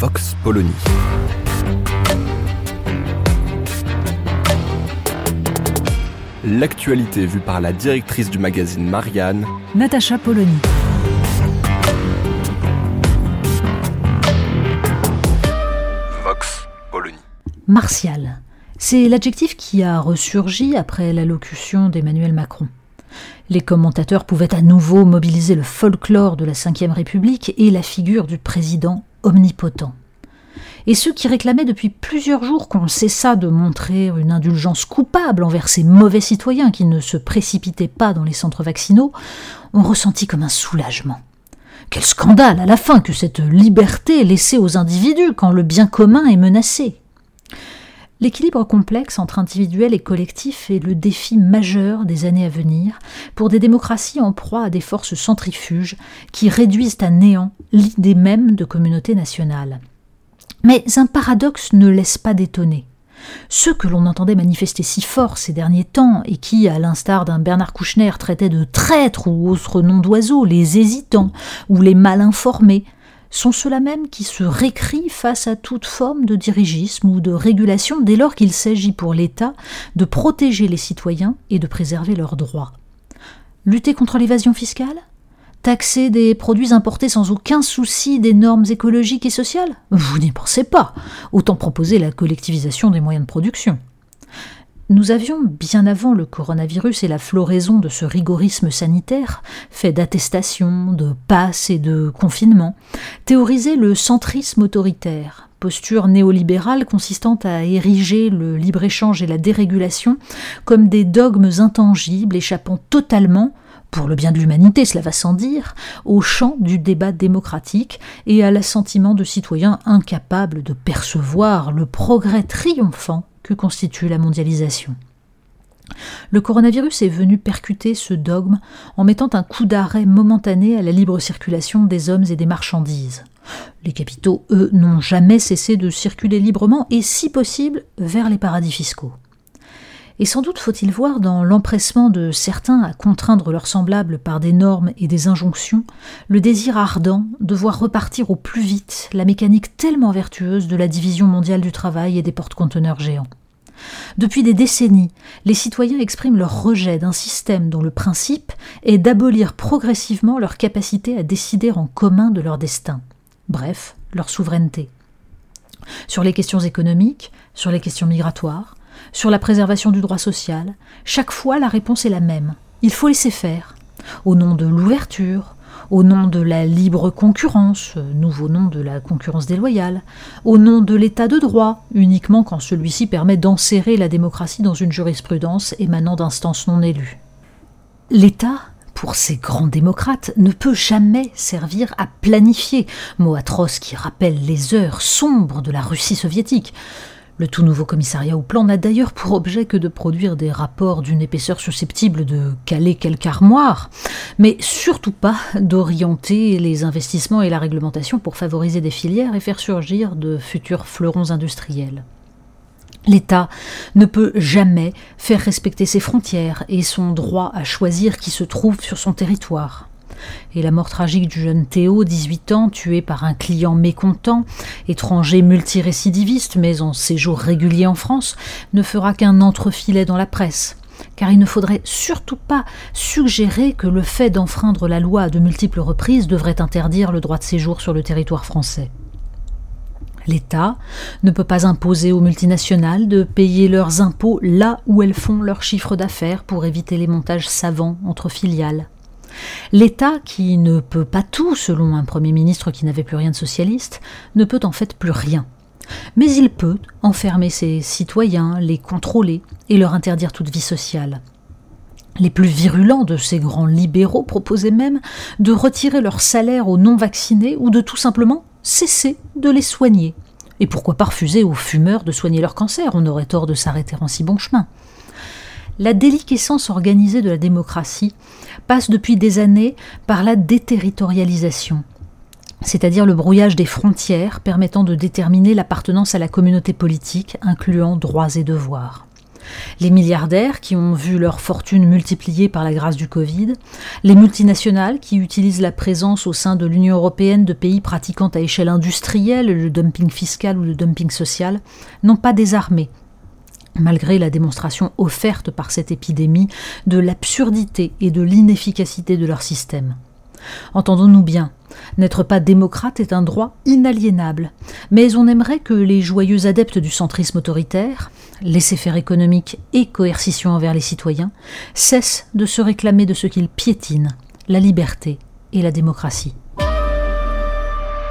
Vox Polony. L'actualité vue par la directrice du magazine Marianne, Natacha Polony. Vox Polony. Martial. C'est l'adjectif qui a ressurgi après l'allocution d'Emmanuel Macron. Les commentateurs pouvaient à nouveau mobiliser le folklore de la Ve République et la figure du président omnipotent. Et ceux qui réclamaient depuis plusieurs jours qu'on cessât de montrer une indulgence coupable envers ces mauvais citoyens qui ne se précipitaient pas dans les centres vaccinaux ont ressenti comme un soulagement. Quel scandale à la fin que cette liberté laissée aux individus quand le bien commun est menacé. L'équilibre complexe entre individuel et collectif est le défi majeur des années à venir pour des démocraties en proie à des forces centrifuges qui réduisent à néant l'idée même de communauté nationale. Mais un paradoxe ne laisse pas d'étonner. Ceux que l'on entendait manifester si fort ces derniers temps, et qui, à l'instar d'un Bernard Kouchner, traitaient de traîtres ou autres noms d'oiseaux, les hésitants ou les mal informés, sont ceux-là même qui se récrient face à toute forme de dirigisme ou de régulation dès lors qu'il s'agit pour l'État de protéger les citoyens et de préserver leurs droits. Lutter contre l'évasion fiscale? Taxer des produits importés sans aucun souci des normes écologiques et sociales? Vous n'y pensez pas. Autant proposer la collectivisation des moyens de production. Nous avions, bien avant le coronavirus et la floraison de ce rigorisme sanitaire, fait d'attestations, de passes et de confinement, théorisé le centrisme autoritaire, posture néolibérale consistant à ériger le libre-échange et la dérégulation comme des dogmes intangibles échappant totalement pour le bien de l'humanité, cela va sans dire, au champ du débat démocratique et à l'assentiment de citoyens incapables de percevoir le progrès triomphant que constitue la mondialisation. Le coronavirus est venu percuter ce dogme en mettant un coup d'arrêt momentané à la libre circulation des hommes et des marchandises. Les capitaux, eux, n'ont jamais cessé de circuler librement et, si possible, vers les paradis fiscaux. Et sans doute faut-il voir dans l'empressement de certains à contraindre leurs semblables par des normes et des injonctions le désir ardent de voir repartir au plus vite la mécanique tellement vertueuse de la division mondiale du travail et des porte-conteneurs géants. Depuis des décennies, les citoyens expriment leur rejet d'un système dont le principe est d'abolir progressivement leur capacité à décider en commun de leur destin, bref, leur souveraineté. Sur les questions économiques, sur les questions migratoires, sur la préservation du droit social, chaque fois la réponse est la même. Il faut laisser faire. Au nom de l'ouverture, au nom de la libre concurrence, nouveau nom de la concurrence déloyale, au nom de l'état de droit, uniquement quand celui-ci permet d'enserrer la démocratie dans une jurisprudence émanant d'instances non élues. L'État, pour ces grands démocrates, ne peut jamais servir à planifier, mot atroce qui rappelle les heures sombres de la Russie soviétique. Le tout nouveau commissariat au plan n'a d'ailleurs pour objet que de produire des rapports d'une épaisseur susceptible de caler quelque armoire, mais surtout pas d'orienter les investissements et la réglementation pour favoriser des filières et faire surgir de futurs fleurons industriels. L'État ne peut jamais faire respecter ses frontières et son droit à choisir qui se trouve sur son territoire et la mort tragique du jeune Théo, 18 ans, tué par un client mécontent, étranger multirécidiviste mais en séjour régulier en France, ne fera qu'un entrefilet dans la presse. Car il ne faudrait surtout pas suggérer que le fait d'enfreindre la loi à de multiples reprises devrait interdire le droit de séjour sur le territoire français. L'État ne peut pas imposer aux multinationales de payer leurs impôts là où elles font leur chiffre d'affaires pour éviter les montages savants entre filiales. L'État, qui ne peut pas tout, selon un Premier ministre qui n'avait plus rien de socialiste, ne peut en fait plus rien. Mais il peut enfermer ses citoyens, les contrôler et leur interdire toute vie sociale. Les plus virulents de ces grands libéraux proposaient même de retirer leur salaire aux non-vaccinés ou de tout simplement cesser de les soigner. Et pourquoi pas refuser aux fumeurs de soigner leur cancer? On aurait tort de s'arrêter en si bon chemin. La déliquescence organisée de la démocratie passe depuis des années par la déterritorialisation, c'est-à-dire le brouillage des frontières permettant de déterminer l'appartenance à la communauté politique, incluant droits et devoirs. Les milliardaires qui ont vu leur fortune multipliée par la grâce du Covid, les multinationales qui utilisent la présence au sein de l'Union européenne de pays pratiquant à échelle industrielle le dumping fiscal ou le dumping social, n'ont pas désarmé malgré la démonstration offerte par cette épidémie de l'absurdité et de l'inefficacité de leur système. Entendons-nous bien, n'être pas démocrate est un droit inaliénable, mais on aimerait que les joyeux adeptes du centrisme autoritaire, laisser-faire économique et coercition envers les citoyens, cessent de se réclamer de ce qu'ils piétinent, la liberté et la démocratie.